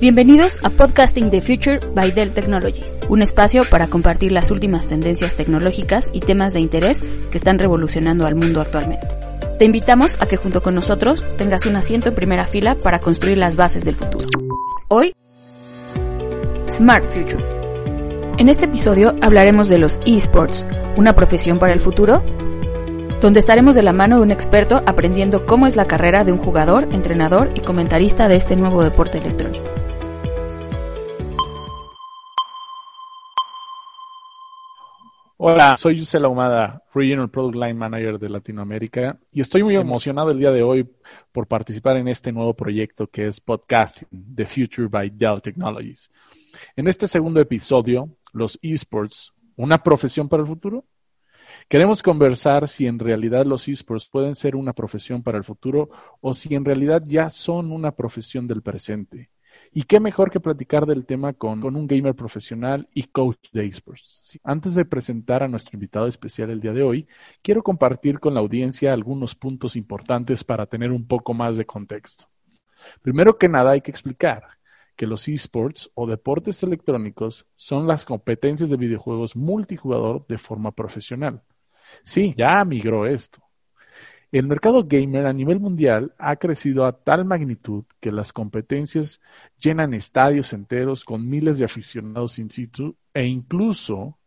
Bienvenidos a Podcasting the Future by Dell Technologies, un espacio para compartir las últimas tendencias tecnológicas y temas de interés que están revolucionando al mundo actualmente. Te invitamos a que junto con nosotros tengas un asiento en primera fila para construir las bases del futuro. Hoy, Smart Future. En este episodio hablaremos de los esports, una profesión para el futuro, donde estaremos de la mano de un experto aprendiendo cómo es la carrera de un jugador, entrenador y comentarista de este nuevo deporte electrónico. Hola, soy Yusela Humada, Regional Product Line Manager de Latinoamérica y estoy muy emocionado el día de hoy por participar en este nuevo proyecto que es Podcasting, The Future by Dell Technologies. En este segundo episodio, los esports, ¿una profesión para el futuro? Queremos conversar si en realidad los esports pueden ser una profesión para el futuro o si en realidad ya son una profesión del presente. Y qué mejor que platicar del tema con, un gamer profesional y coach de esports. Antes de presentar a nuestro invitado especial el día de hoy, quiero compartir con la audiencia algunos puntos importantes para tener un poco más de contexto. Primero que nada hay que explicar que los esports o deportes electrónicos son las competencias de videojuegos multijugador de forma profesional. Sí, ya migró esto. El mercado gamer a nivel mundial ha crecido a tal magnitud que las competencias llenan estadios enteros con miles de aficionados in situ e incluso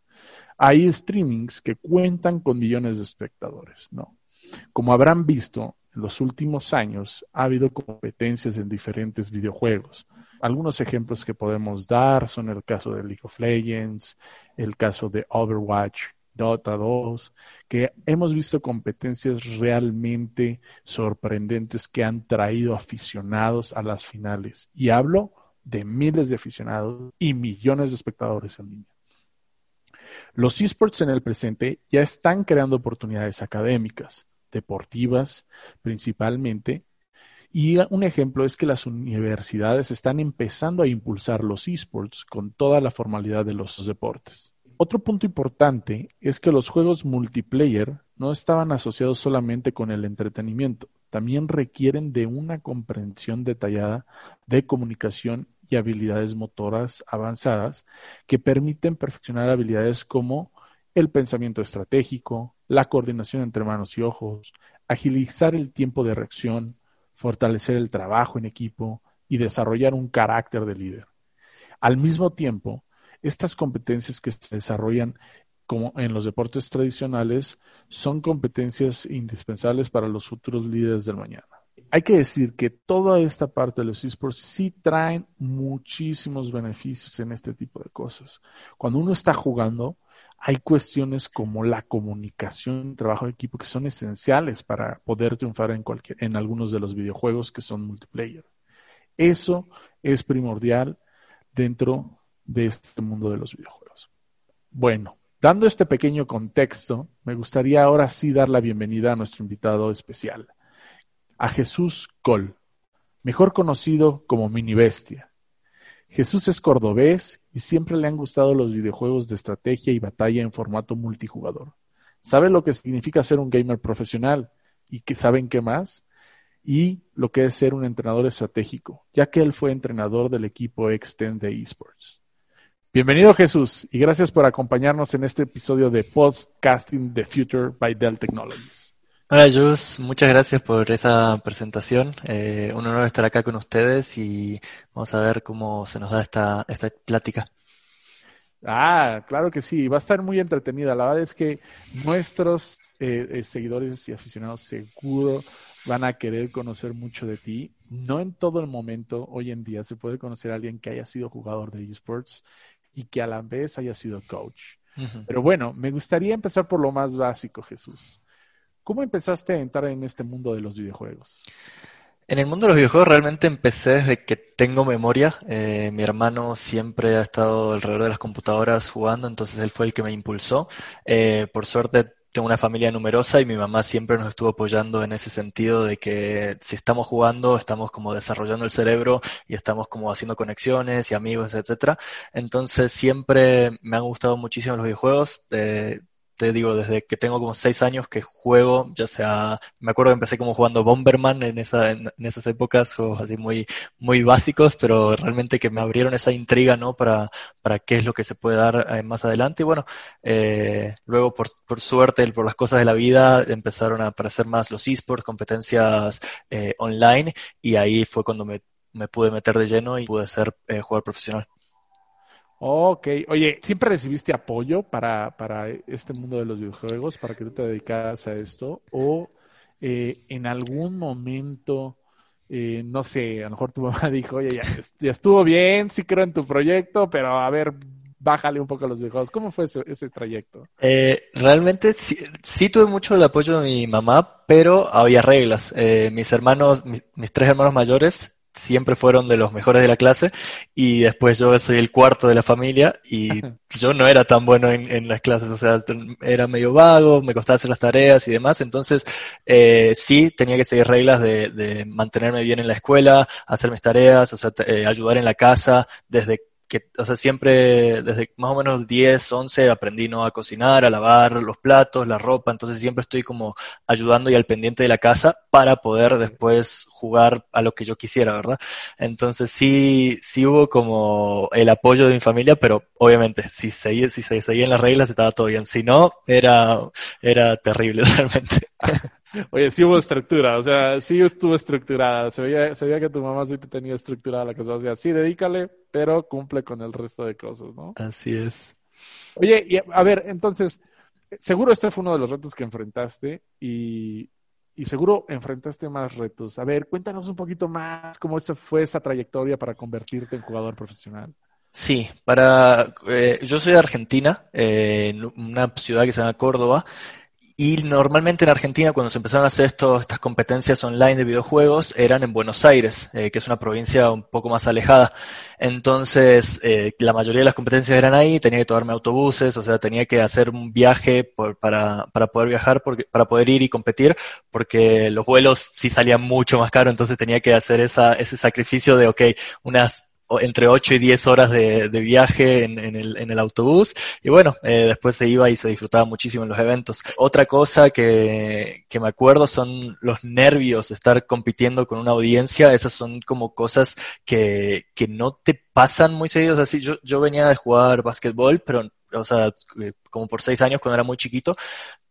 hay streamings que cuentan con millones de espectadores, ¿no? Como habrán visto, en los últimos años ha habido competencias en diferentes videojuegos. Algunos ejemplos que podemos dar son el caso de League of Legends, el caso de Overwatch, Dota 2, que hemos visto competencias realmente sorprendentes que han traído aficionados a las finales. Y hablo de miles de aficionados y millones de espectadores en línea. Los esports en el presente ya están creando oportunidades académicas, deportivas principalmente, y un ejemplo es que las universidades están empezando a impulsar los esports con toda la formalidad de los deportes. Otro punto importante es que los juegos multiplayer no estaban asociados solamente con el entretenimiento, también requieren de una comprensión detallada de comunicación y habilidades motoras avanzadas que permiten perfeccionar habilidades como el pensamiento estratégico, la coordinación entre manos y ojos, agilizar el tiempo de reacción, fortalecer el trabajo en equipo y desarrollar un carácter de líder. Al mismo tiempo, estas competencias que se desarrollan como en los deportes tradicionales son competencias indispensables para los futuros líderes del mañana. Hay que decir que toda esta parte de los esports sí traen muchísimos beneficios en este tipo de cosas. Cuando uno está jugando, hay cuestiones como la comunicación, trabajo de equipo que son esenciales para poder triunfar en cualquier, en algunos de los videojuegos que son multiplayer. Eso es primordial dentro de este mundo de los videojuegos. Bueno, dando este pequeño contexto, me gustaría ahora sí dar la bienvenida a nuestro invitado especial, a Jesús Col, mejor conocido como Mini Bestia. Jesús es cordobés y siempre le han gustado los videojuegos de estrategia y batalla en formato multijugador. Sabe lo que significa ser un gamer profesional y que saben qué más y lo que es ser un entrenador estratégico, ya que él fue entrenador del equipo Extend de esports. Bienvenido Jesús y gracias por acompañarnos en este episodio de Podcasting the Future by Dell Technologies. Hola Jus, muchas gracias por esa presentación. Eh, un honor estar acá con ustedes y vamos a ver cómo se nos da esta, esta plática. Ah, claro que sí, va a estar muy entretenida. La verdad es que nuestros eh, eh, seguidores y aficionados seguro van a querer conocer mucho de ti. No en todo el momento, hoy en día, se puede conocer a alguien que haya sido jugador de esports y que a la vez haya sido coach. Pero bueno, me gustaría empezar por lo más básico, Jesús. ¿Cómo empezaste a entrar en este mundo de los videojuegos? En el mundo de los videojuegos realmente empecé desde que tengo memoria. Eh, mi hermano siempre ha estado alrededor de las computadoras jugando, entonces él fue el que me impulsó. Eh, por suerte tengo una familia numerosa y mi mamá siempre nos estuvo apoyando en ese sentido de que si estamos jugando, estamos como desarrollando el cerebro y estamos como haciendo conexiones y amigos, etcétera. Entonces siempre me han gustado muchísimo los videojuegos. Eh, te digo, desde que tengo como seis años que juego, ya sea, me acuerdo que empecé como jugando Bomberman en, esa, en, esas épocas, juegos así muy, muy básicos, pero realmente que me abrieron esa intriga, ¿no? Para, para qué es lo que se puede dar eh, más adelante. Y bueno, eh, luego por, por suerte, por las cosas de la vida, empezaron a aparecer más los esports, competencias eh, online, y ahí fue cuando me, me pude meter de lleno y pude ser eh, jugador profesional. Ok, oye, ¿siempre recibiste apoyo para, para este mundo de los videojuegos, para que tú te dedicaras a esto? ¿O eh, en algún momento, eh, no sé, a lo mejor tu mamá dijo, oye, ya, estuvo bien, sí creo en tu proyecto, pero a ver, bájale un poco a los videojuegos. ¿Cómo fue ese, ese trayecto? Eh, realmente sí, sí, tuve mucho el apoyo de mi mamá, pero había reglas. Eh, mis hermanos, mis tres hermanos mayores siempre fueron de los mejores de la clase y después yo soy el cuarto de la familia y yo no era tan bueno en, en, las clases, o sea, era medio vago, me costaba hacer las tareas y demás, entonces eh, sí tenía que seguir reglas de, de, mantenerme bien en la escuela, hacer mis tareas, o sea, eh, ayudar en la casa desde que, o sea, siempre desde más o menos 10, 11 aprendí ¿no? a cocinar, a lavar los platos, la ropa, entonces siempre estoy como ayudando y al pendiente de la casa para poder después jugar a lo que yo quisiera, ¿verdad? Entonces sí, sí hubo como el apoyo de mi familia, pero obviamente si seguía, si se seguían las reglas estaba todo bien, si no, era, era terrible realmente. Oye, sí hubo estructura, o sea, sí estuvo estructurada. Se veía, se veía que tu mamá sí te tenía estructurada la cosa. O sea, sí, dedícale, pero cumple con el resto de cosas, ¿no? Así es. Oye, y a ver, entonces, seguro este fue uno de los retos que enfrentaste y, y seguro enfrentaste más retos. A ver, cuéntanos un poquito más cómo fue esa trayectoria para convertirte en jugador profesional. Sí, para eh, yo soy de Argentina, eh, en una ciudad que se llama Córdoba, y normalmente en Argentina, cuando se empezaron a hacer estos, estas competencias online de videojuegos, eran en Buenos Aires, eh, que es una provincia un poco más alejada. Entonces, eh, la mayoría de las competencias eran ahí, tenía que tomarme autobuses, o sea, tenía que hacer un viaje para, para poder viajar, porque, para poder ir y competir, porque los vuelos sí salían mucho más caro, entonces tenía que hacer esa, ese sacrificio de, ok, unas entre 8 y 10 horas de, de viaje en, en, el, en, el, autobús y bueno, eh, después se iba y se disfrutaba muchísimo en los eventos. Otra cosa que, que me acuerdo son los nervios estar compitiendo con una audiencia, esas son como cosas que, que no te pasan muy seguidos así. Yo, yo venía de jugar básquetbol, pero o sea, eh, como por seis años cuando era muy chiquito,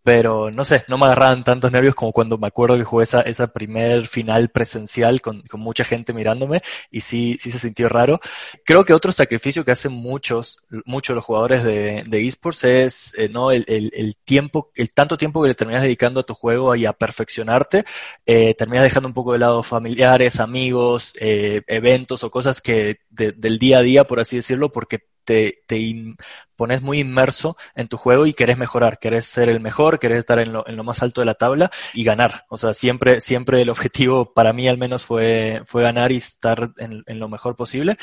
pero no sé, no me agarraban tantos nervios como cuando me acuerdo que jugué esa, esa primer final presencial con, con mucha gente mirándome y sí, sí se sintió raro. Creo que otro sacrificio que hacen muchos, muchos los jugadores de, de esports es, eh, no, el, el, el, tiempo, el tanto tiempo que le terminas dedicando a tu juego y a perfeccionarte, eh, terminas dejando un poco de lado familiares, amigos, eh, eventos o cosas que de, del día a día, por así decirlo, porque te, te pones muy inmerso en tu juego y querés mejorar, querés ser el mejor, querés estar en lo, en lo más alto de la tabla y ganar. O sea, siempre, siempre el objetivo para mí al menos fue, fue ganar y estar en, lo mejor posible.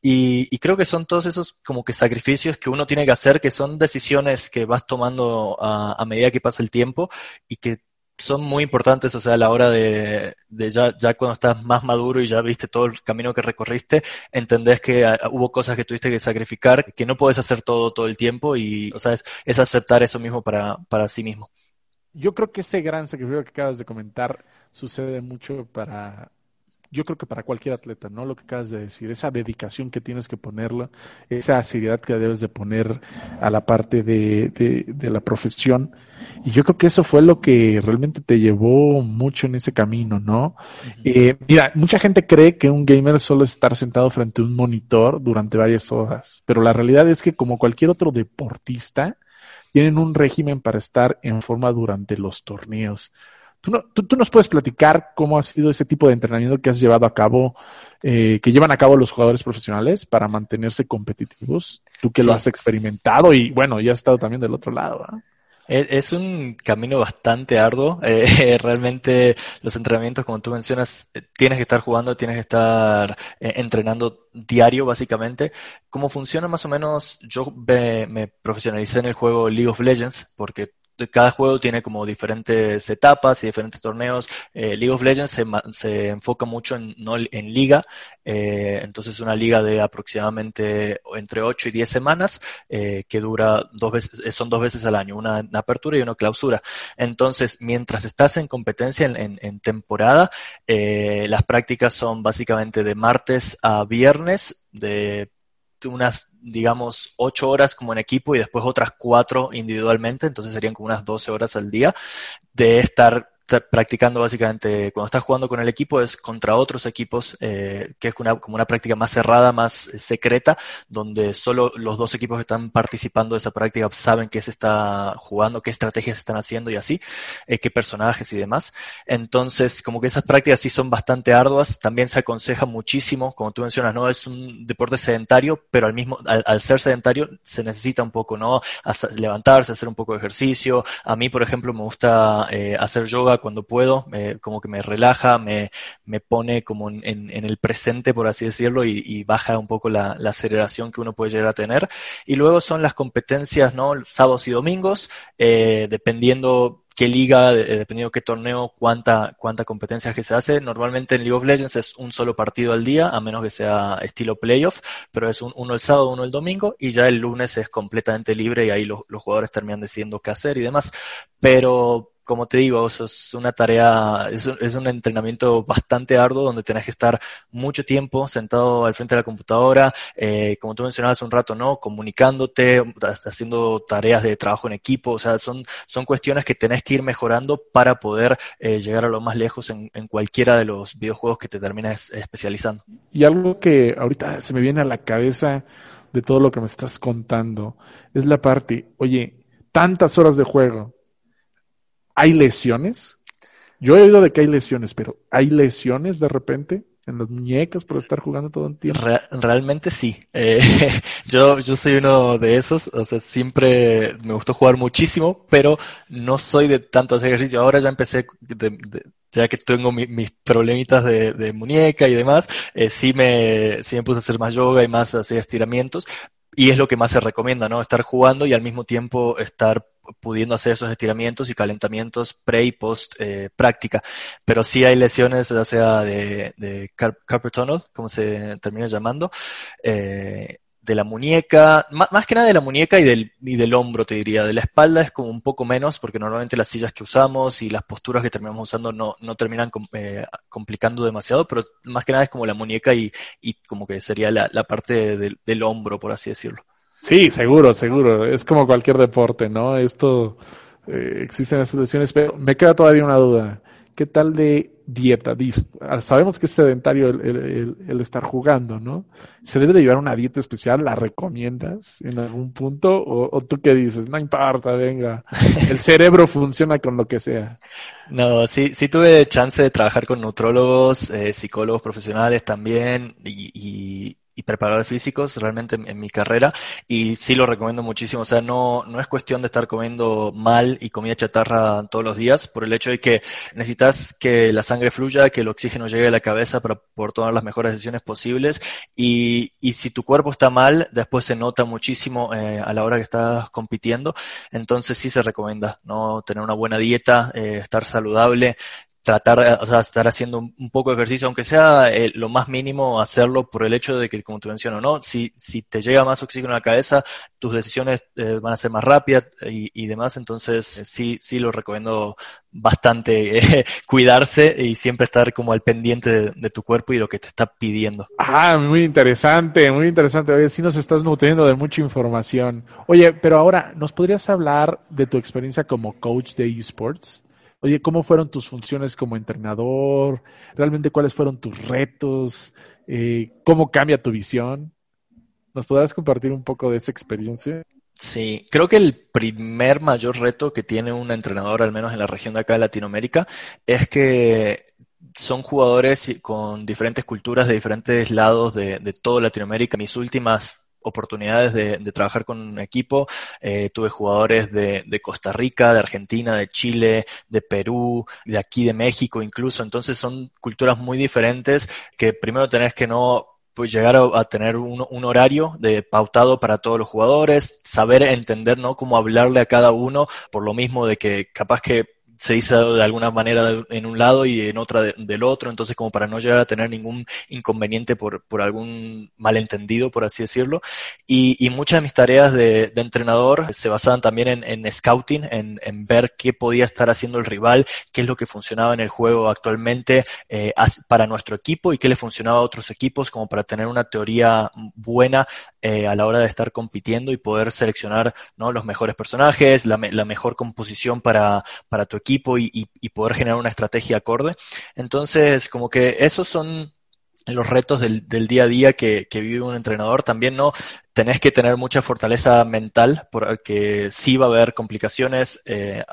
Y, y, creo que son todos esos como que sacrificios que uno tiene que hacer, que son decisiones que vas tomando a medida que pasa el tiempo y que son muy importantes, o sea, a la hora de, de ya, ya cuando estás más maduro y ya viste todo el camino que recorriste, entendés que hubo cosas que tuviste que sacrificar, que no puedes hacer todo todo el tiempo y, o sea, es, es aceptar eso mismo para, para sí mismo. Yo creo que ese gran sacrificio que acabas de comentar sucede mucho para, yo creo que para cualquier atleta, ¿no? Lo que acabas de decir, esa dedicación que tienes que ponerla, esa seriedad que debes de poner a la parte de, de, de, la profesión. Y yo creo que eso fue lo que realmente te llevó mucho en ese camino, ¿no? Uh -huh. eh, mira, mucha gente cree que un gamer solo es estar sentado frente a un monitor durante varias horas, pero la realidad es que como cualquier otro deportista, tienen un régimen para estar en forma durante los torneos. ¿Tú, no, tú, tú, nos puedes platicar cómo ha sido ese tipo de entrenamiento que has llevado a cabo, eh, que llevan a cabo los jugadores profesionales para mantenerse competitivos? Tú que sí. lo has experimentado y bueno, ya has estado también del otro lado. ¿eh? Es un camino bastante arduo. Eh, realmente los entrenamientos, como tú mencionas, eh, tienes que estar jugando, tienes que estar eh, entrenando diario, básicamente. ¿Cómo funciona más o menos? Yo me, me profesionalicé en el juego League of Legends porque cada juego tiene como diferentes etapas y diferentes torneos. Eh, League of Legends se, se, enfoca mucho en, no, en liga, eh, entonces una liga de aproximadamente entre 8 y 10 semanas eh, que dura dos veces, son dos veces al año, una, apertura y una clausura. Entonces, mientras estás en competencia en, en temporada, las prácticas son básicamente de martes a viernes de unas, digamos, ocho horas como en equipo y después otras cuatro individualmente, entonces serían como unas 12 horas al día de estar practicando básicamente, cuando estás jugando con el equipo es contra otros equipos, eh, que es una, como una práctica más cerrada, más eh, secreta, donde solo los dos equipos que están participando de esa práctica saben qué se está jugando, qué estrategias están haciendo y así, eh, qué personajes y demás. Entonces, como que esas prácticas sí son bastante arduas, también se aconseja muchísimo, como tú mencionas, ¿no? Es un deporte sedentario, pero al mismo, al, ser sedentario se necesita un poco, ¿no? levantarse, hacer un poco de ejercicio. A mí, por ejemplo, me gusta hacer yoga cuando puedo, como que me relaja, me, me pone como en, en, el presente, por así decirlo, y, baja un poco la, la, aceleración que uno puede llegar a tener. Y luego son las competencias, ¿no? Sábados y domingos, eh, dependiendo qué liga, eh, dependiendo qué torneo, cuánta, cuánta competencia que se hace. Normalmente en League of Legends es un solo partido al día, a menos que sea estilo playoff, pero es uno el sábado, uno el domingo, y ya el lunes es completamente libre y ahí los, los jugadores terminan decidiendo qué hacer y demás. Pero como te digo, es una tarea, es es un, entrenamiento bastante arduo donde tenés que estar mucho tiempo sentado al frente de la computadora, eh, como tú mencionabas un rato, ¿no? Comunicándote, haciendo tareas de trabajo en equipo, o sea, son, son cuestiones que tenés que ir mejorando para poder eh, llegar a lo más lejos en, en, cualquiera de los videojuegos que te termines especializando. Y algo que ahorita se me viene a la cabeza de todo lo que me estás contando es la parte, oye, tantas horas de juego, ¿Hay lesiones? Yo he oído de que hay lesiones, pero ¿hay lesiones de repente en las muñecas por estar jugando todo el tiempo? realmente sí. Eh, yo, yo soy uno de esos. O sea, siempre me gustó jugar muchísimo, pero no soy de tanto hacer ejercicio. Ahora ya empecé, ya que tengo mis problemitas de, muñeca y demás, eh, sí, me, sí puse a hacer más yoga y más hacer estiramientos. Y es lo que más se recomienda, ¿no? Estar jugando y al mismo tiempo estar pudiendo hacer esos estiramientos y calentamientos pre y post eh, práctica. Pero sí hay lesiones, ya sea de, de tunnel, como se termina llamando, eh, de la muñeca, más, que nada de la muñeca y del, y del hombro, te diría. De la espalda es como un poco menos, porque normalmente las sillas que usamos y las posturas que terminamos usando no, no terminan eh, complicando demasiado, pero más que nada es como la muñeca y, y como que sería la, la parte del hombro, por así decirlo. Sí, seguro, seguro. Es como cualquier deporte, ¿no? Esto, eh, existen esas lesiones, pero me queda todavía una duda. ¿Qué tal de dieta? Sabemos que es sedentario el, estar jugando, ¿no? ¿Se debe de llevar una dieta especial? ¿La recomiendas en algún punto? ¿O, o tú qué dices? No importa, venga. El cerebro funciona con lo que sea. No, sí, sí tuve chance de trabajar con nutrólogos, eh, psicólogos profesionales también y, y preparadores físicos realmente en, mi carrera y sí lo recomiendo muchísimo. O sea, no, no es cuestión de estar comiendo mal y comida chatarra todos los días por el hecho de que necesitas que la sangre fluya, que el oxígeno llegue a la cabeza para poder tomar las mejores decisiones posibles y, y si tu cuerpo está mal, después se nota muchísimo eh, a la hora que estás compitiendo. Entonces sí se recomienda, ¿no? Tener una buena dieta, eh, estar saludable, tratar, o sea, estar haciendo un, poco de ejercicio, aunque sea eh, lo más mínimo, hacerlo por el hecho de que, como te menciono, ¿no? Si, si te llega más oxígeno a la cabeza, tus decisiones eh, van a ser más rápidas y, y demás, entonces eh, sí, sí lo recomiendo bastante cuidarse y siempre estar como al pendiente de, tu cuerpo y lo que te está pidiendo. Ah, muy interesante, muy interesante. Oye, sí nos estás nutriendo de mucha información. Oye, pero ahora, ¿nos podrías hablar de tu experiencia como coach de esports? Oye, ¿cómo fueron tus funciones como entrenador? ¿Realmente cuáles fueron tus retos? Eh, ¿Cómo cambia tu visión? ¿Nos podrás compartir un poco de esa experiencia? Sí, creo que el primer mayor reto que tiene un entrenador, al menos en la región de acá de Latinoamérica, es que son jugadores con diferentes culturas de diferentes lados de, de toda Latinoamérica. Mis últimas oportunidades de, trabajar con un equipo. Eh, tuve jugadores de, de, Costa Rica, de Argentina, de Chile, de Perú, de aquí de México incluso. Entonces son culturas muy diferentes que primero tenés que no pues llegar a, tener un, un, horario de pautado para todos los jugadores, saber entender, ¿no? Cómo hablarle a cada uno, por lo mismo de que capaz que se dice de alguna manera en un lado y en otra del otro, entonces como para no llegar a tener ningún inconveniente por, por algún malentendido, por así decirlo. Y, y muchas de mis tareas de, entrenador se basaban también en, scouting, en, en, ver qué podía estar haciendo el rival, qué es lo que funcionaba en el juego actualmente eh, para nuestro equipo y qué le funcionaba a otros equipos, como para tener una teoría buena eh, a la hora de estar compitiendo y poder seleccionar ¿no? los mejores personajes, la, la mejor composición para, para tu equipo equipo y, poder generar una estrategia acorde. Entonces, como que esos son los retos del, día a día que, vive un entrenador. También no tenés que tener mucha fortaleza mental porque sí va a haber complicaciones eh,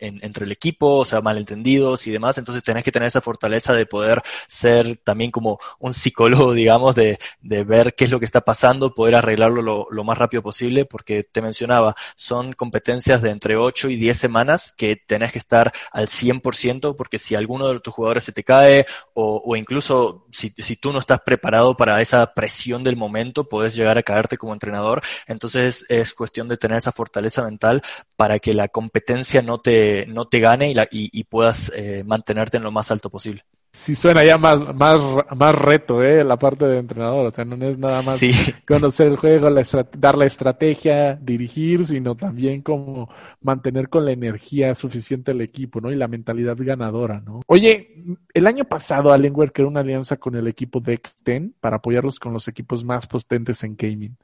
entre el equipo, o sea, malentendidos y demás, entonces tenés que tener esa fortaleza de poder ser también como un psicólogo, digamos, de, de ver qué es lo que está pasando, poder arreglarlo lo, lo, más rápido posible, porque te mencionaba, son competencias de entre 8 y 10 semanas que tenés que estar al 100%, porque si alguno de tus jugadores se te cae o, o incluso si, si tú no estás preparado para esa presión del momento, puedes llegar a caerte como entrenador. Entonces es cuestión de tener esa fortaleza mental para que la competencia no te, no te gane y, la, y, y puedas eh, mantenerte en lo más alto posible. Sí suena ya más, más, más reto, ¿eh? La parte de entrenador. O sea, no es nada más conocer el juego, la dar la estrategia, dirigir, sino también como mantener con la energía suficiente al equipo, ¿no? Y la mentalidad ganadora, ¿no? Oye, el año pasado Alienware creó una alianza con el equipo de Exten para apoyarlos con los equipos más potentes en gaming.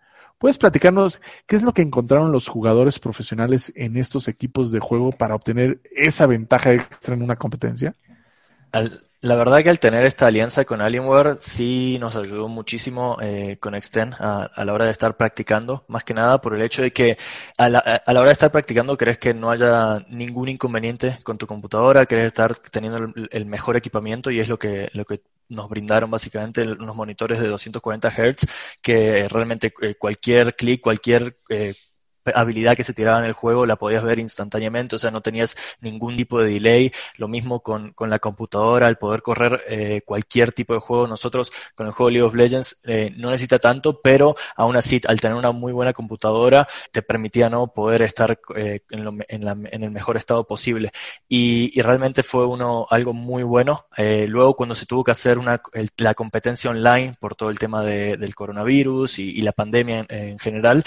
¿Puedes platicarnos qué es lo que encontraron los jugadores profesionales en estos equipos de juego para obtener esa ventaja extra en una competencia? la verdad que al tener esta alianza con Alienware sí nos ayudó muchísimo eh, con Extend a, la hora de estar practicando, más que nada por el hecho de que a la, hora de estar practicando crees que no haya ningún inconveniente con tu computadora, querés estar teniendo el, el, mejor equipamiento y es lo que, lo que nos brindaron básicamente unos monitores de 240 Hz que realmente eh, cualquier clic, cualquier eh, habilidad que se tiraba en el juego la podías ver instantáneamente, o sea, no tenías ningún tipo de delay. Lo mismo con, con la computadora, al poder correr eh, cualquier tipo de juego. Nosotros con el juego League of Legends eh, no necesita tanto, pero aún así, al tener una muy buena computadora, te permitía no poder estar eh, en, lo, en, la, en, el mejor estado posible. Y, y realmente fue uno algo muy bueno. Eh, luego, cuando se tuvo que hacer una, el, la competencia online por todo el tema de, del coronavirus y, y la pandemia en, en general,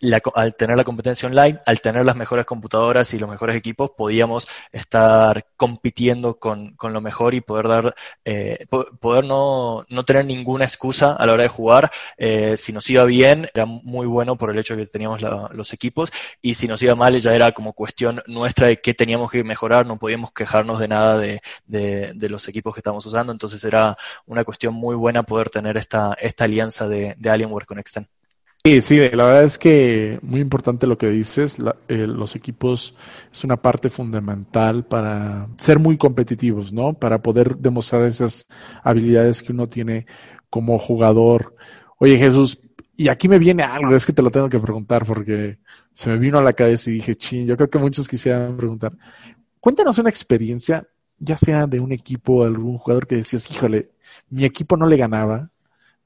la, al tener la competencia online, al tener las mejores computadoras y los mejores equipos, podíamos estar compitiendo con, con lo mejor y poder dar, eh, poder no, no tener ninguna excusa a la hora de jugar. Eh, si nos iba bien, era muy bueno por el hecho de que teníamos la, los equipos y si nos iba mal, ya era como cuestión nuestra de qué teníamos que mejorar, no podíamos quejarnos de nada de, de, de los equipos que estamos usando, entonces era una cuestión muy buena poder tener esta, esta alianza de, de Alienware con Extend. Sí, sí, la verdad es que muy importante lo que dices. La, eh, los equipos es una parte fundamental para ser muy competitivos, ¿no? Para poder demostrar esas habilidades que uno tiene como jugador. Oye, Jesús, y aquí me viene algo, es que te lo tengo que preguntar porque se me vino a la cabeza y dije, ching, yo creo que muchos quisieran preguntar. Cuéntanos una experiencia, ya sea de un equipo o algún jugador que decías, híjole, mi equipo no le ganaba,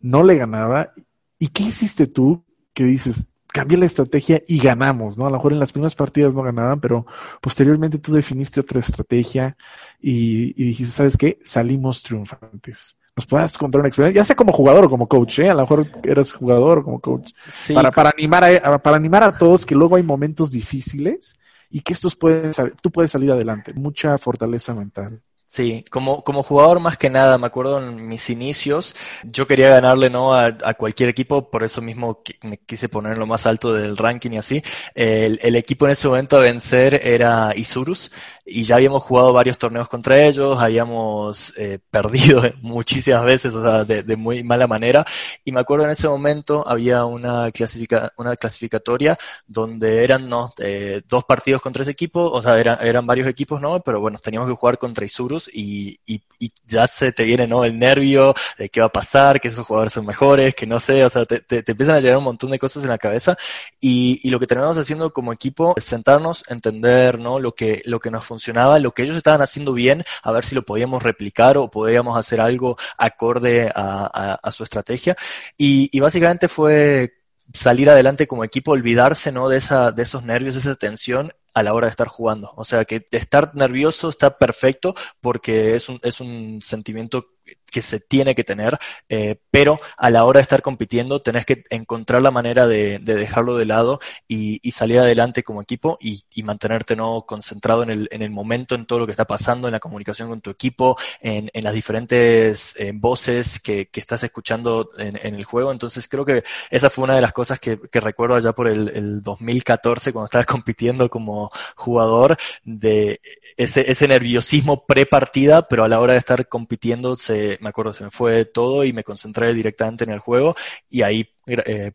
no le ganaba ¿Y qué hiciste tú que dices, cambié la estrategia y ganamos, ¿no? A lo mejor en las primeras partidas no ganaban, pero posteriormente tú definiste otra estrategia y, y dijiste, ¿sabes qué? Salimos triunfantes. ¿Nos puedas contar una experiencia? Ya sea como jugador o como coach, ¿eh? A lo mejor eras jugador o como coach. Sí, para, para, animar a, para animar a todos que luego hay momentos difíciles y que estos pueden, tú puedes salir adelante. Mucha fortaleza mental. Sí, como, como jugador más que nada, me acuerdo en mis inicios, yo quería ganarle no a, cualquier equipo, por eso mismo me quise poner lo más alto del ranking y así. El, equipo en ese momento a vencer era Isurus y ya habíamos jugado varios torneos contra ellos, habíamos eh, perdido muchísimas veces, o sea, de, de, muy mala manera. Y me acuerdo en ese momento había una, clasifica, una clasificatoria donde eran no, eh, dos partidos contra ese equipo, o sea, eran, eran varios equipos, ¿no? Pero bueno, teníamos que jugar contra Isurus juegos y, y, ya se te viene ¿no? el nervio de qué va a pasar, que esos jugadores son mejores, que no sé, o sea, te, te, empiezan a llegar un montón de cosas en la cabeza y, y lo que terminamos haciendo como equipo es sentarnos, entender ¿no? lo, que, lo que nos funcionaba, lo que ellos estaban haciendo bien, a ver si lo podíamos replicar o podíamos hacer algo acorde a, a, su estrategia. Y, y básicamente fue salir adelante como equipo, olvidarse, ¿no? De esa, de esos nervios, de esa tensión a la hora de estar jugando. O sea, que estar nervioso está perfecto porque es un, es un sentimiento que se tiene que tener, eh, pero a la hora de estar compitiendo tenés que encontrar la manera de, dejarlo de lado y, salir adelante como equipo y, mantenerte no concentrado en el, en el, momento, en todo lo que está pasando, en la comunicación con tu equipo, en, las diferentes eh, voces que, estás escuchando en, el juego. Entonces creo que esa fue una de las cosas que, recuerdo allá por el, el, 2014 cuando estaba compitiendo como jugador, de ese, ese nerviosismo pre-partida, pero a la hora de estar compitiendo se me acuerdo, se me fue todo y me concentré directamente en el juego y ahí eh,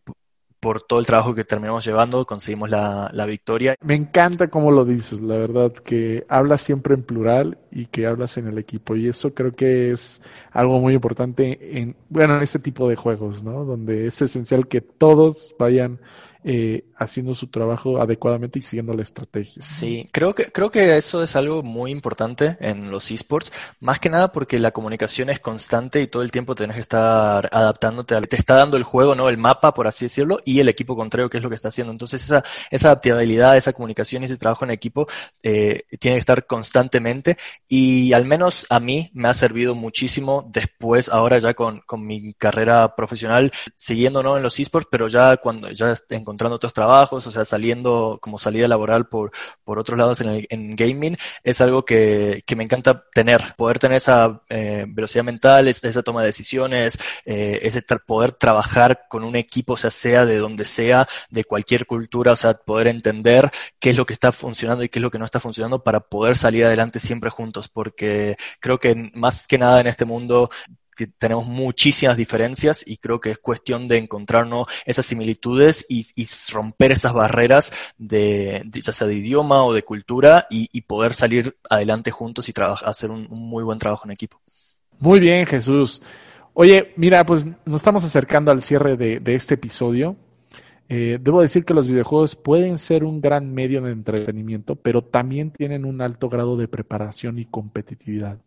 por todo el trabajo que terminamos llevando conseguimos la, la, victoria. Me encanta cómo lo dices, la verdad, que hablas siempre en plural y que hablas en el equipo y eso creo que es algo muy importante en, bueno, en este tipo de juegos, ¿no? Donde es esencial que todos vayan eh, haciendo su trabajo adecuadamente y siguiendo la estrategia. Sí, creo que, creo que eso es algo muy importante en los esports, más que nada porque la comunicación es constante y todo el tiempo tenés que estar adaptándote a te está dando el juego, ¿no? El mapa, por así decirlo, y el equipo contrario, que es lo que está haciendo. Entonces, esa, esa adaptabilidad, esa comunicación y ese trabajo en equipo eh, tiene que estar constantemente y al menos a mí me ha servido muchísimo después, ahora ya con, con mi carrera profesional, siguiendo, ¿no? En los esports, pero ya cuando ya en encontrando otros trabajos, o sea, saliendo como salida laboral por, por otros lados en, el, en gaming, es algo que, que me encanta tener, poder tener esa eh, velocidad mental, esa toma de decisiones, eh, ese poder trabajar con un equipo, o sea, sea de donde sea, de cualquier cultura, o sea, poder entender qué es lo que está funcionando y qué es lo que no está funcionando para poder salir adelante siempre juntos, porque creo que más que nada en este mundo tenemos muchísimas diferencias y creo que es cuestión de encontrarnos esas similitudes y, romper esas barreras de, sea de idioma o de cultura y, poder salir adelante juntos y hacer un, muy buen trabajo en equipo. Muy bien, Jesús. Oye, mira, pues nos estamos acercando al cierre de, este episodio. Eh, debo decir que los videojuegos pueden ser un gran medio de entretenimiento, pero también tienen un alto grado de preparación y competitividad.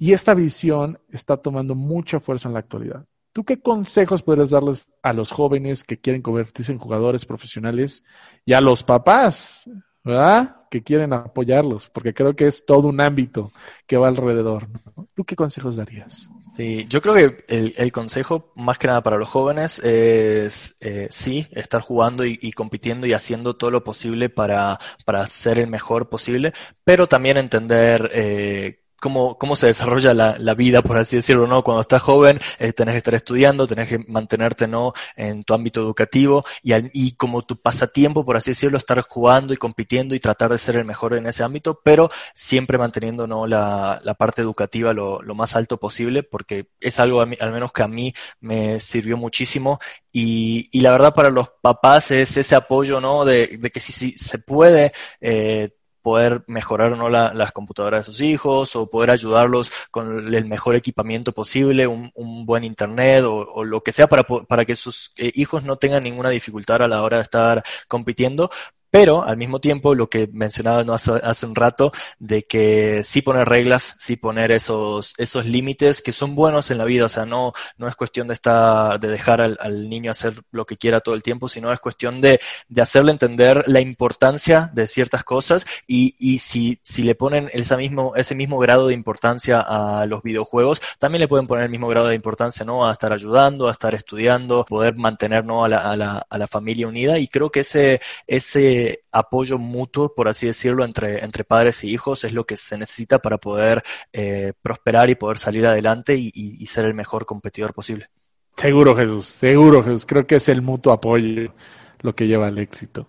Y esta visión está tomando mucha fuerza en la actualidad. ¿Tú qué consejos podrías darles a los jóvenes que quieren convertirse en jugadores profesionales y a los papás, ¿verdad? Que quieren apoyarlos, porque creo que es todo un ámbito que va alrededor. ¿Tú qué consejos darías? Sí, yo creo que el, consejo, más que nada para los jóvenes, es eh, sí, estar jugando y, compitiendo y haciendo todo lo posible para, para ser el mejor posible, pero también entender eh, cómo, cómo se desarrolla la, la, vida, por así decirlo, ¿no? Cuando estás joven, eh, tenés que estar estudiando, tenés que mantenerte, ¿no? En tu ámbito educativo y, y como tu pasatiempo, por así decirlo, estar jugando y compitiendo y tratar de ser el mejor en ese ámbito, pero siempre manteniendo, ¿no? La, la parte educativa lo, lo más alto posible, porque es algo, al menos que a mí me sirvió muchísimo y, y, la verdad para los papás es ese apoyo, ¿no? De, de que si, si se puede eh, poder mejorar no la, las computadoras de sus hijos o poder ayudarlos con el mejor equipamiento posible, un, un buen internet o, o, lo que sea para, para que sus eh, hijos no tengan ninguna dificultad a la hora de estar compitiendo, pero al mismo tiempo lo que mencionaba ¿no? hace, hace, un rato de que sí poner reglas, sí poner esos, esos límites que son buenos en la vida, o sea, no, no es cuestión de estar, de dejar al, al niño hacer lo que quiera todo el tiempo, sino es cuestión de, de hacerle entender la importancia de ciertas cosas y, y si, si le ponen ese mismo, ese mismo grado de importancia a los videojuegos, también le pueden poner el mismo grado de importancia, ¿no? A estar ayudando, a estar estudiando, poder mantener, ¿no? A la, a la, a la familia unida y creo que ese, ese apoyo mutuo, por así decirlo, entre, entre padres y hijos es lo que se necesita para poder eh, prosperar y poder salir adelante y, ser el mejor competidor posible. Seguro, Jesús, seguro, Jesús. Creo que es el mutuo apoyo lo que lleva al éxito.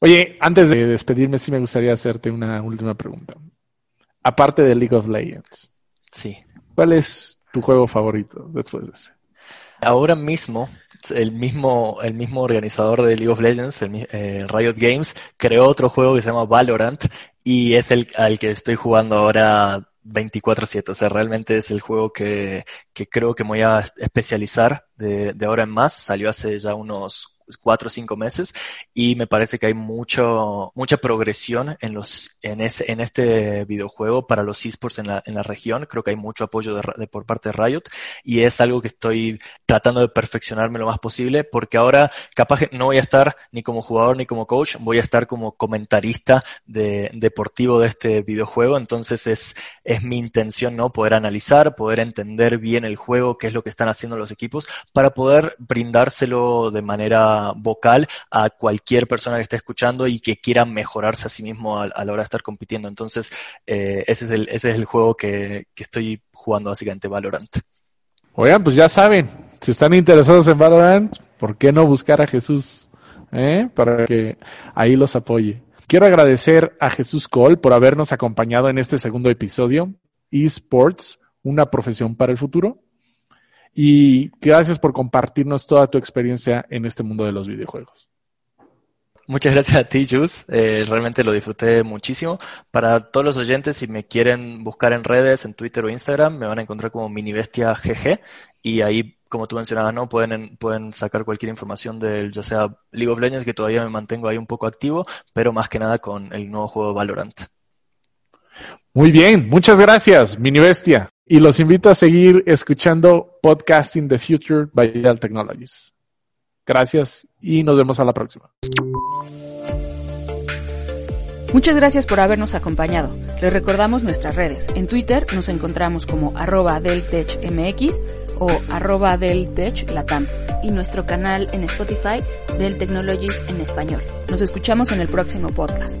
Oye, antes de despedirme, sí me gustaría hacerte una última pregunta. Aparte de League of Legends. Sí. ¿Cuál es tu juego favorito después de ese? Ahora mismo el mismo, el mismo organizador de League of Legends, el, eh, Riot Games, creó otro juego que se llama Valorant y es el al que estoy jugando ahora 24/7. O sea, realmente es el juego que, que creo que me voy a especializar de, de ahora en más. Salió hace ya unos cuatro o cinco meses y me parece que hay mucho, mucha progresión en los, en ese, en este videojuego para los esports en la, en la región. Creo que hay mucho apoyo de, por parte de Riot y es algo que estoy tratando de perfeccionarme lo más posible porque ahora capaz no voy a estar ni como jugador ni como coach, voy a estar como comentarista de, deportivo de este videojuego. Entonces es, es mi intención, ¿no? Poder analizar, poder entender bien el juego, qué es lo que están haciendo los equipos para poder brindárselo de manera vocal a cualquier persona que esté escuchando y que quiera mejorarse a sí mismo a, la hora de estar compitiendo. Entonces, eh, ese, es el, ese es el juego que, estoy jugando básicamente, Valorant. Oigan, pues ya saben, si están interesados en Valorant, ¿por qué no buscar a Jesús eh? para que ahí los apoye? Quiero agradecer a Jesús Cole por habernos acompañado en este segundo episodio, eSports, una profesión para el futuro. Y gracias por compartirnos toda tu experiencia en este mundo de los videojuegos. Muchas gracias a ti, Jus. Eh, realmente lo disfruté muchísimo. Para todos los oyentes, si me quieren buscar en redes, en Twitter o Instagram, me van a encontrar como Minibestia GG. Y ahí, como tú mencionabas, ¿no? Pueden, pueden sacar cualquier información del, ya sea League of Legends, que todavía me mantengo ahí un poco activo, pero más que nada con el nuevo juego Valorant. Muy bien, muchas gracias, Mini Bestia. Y los invito a seguir escuchando Podcasting the Future by Dell Technologies. Gracias y nos vemos a la próxima. Muchas gracias por habernos acompañado. Les recordamos nuestras redes. En Twitter nos encontramos como arroba deltechmx o arroba deltechlatam y nuestro canal en Spotify Dell Technologies en español. Nos escuchamos en el próximo podcast.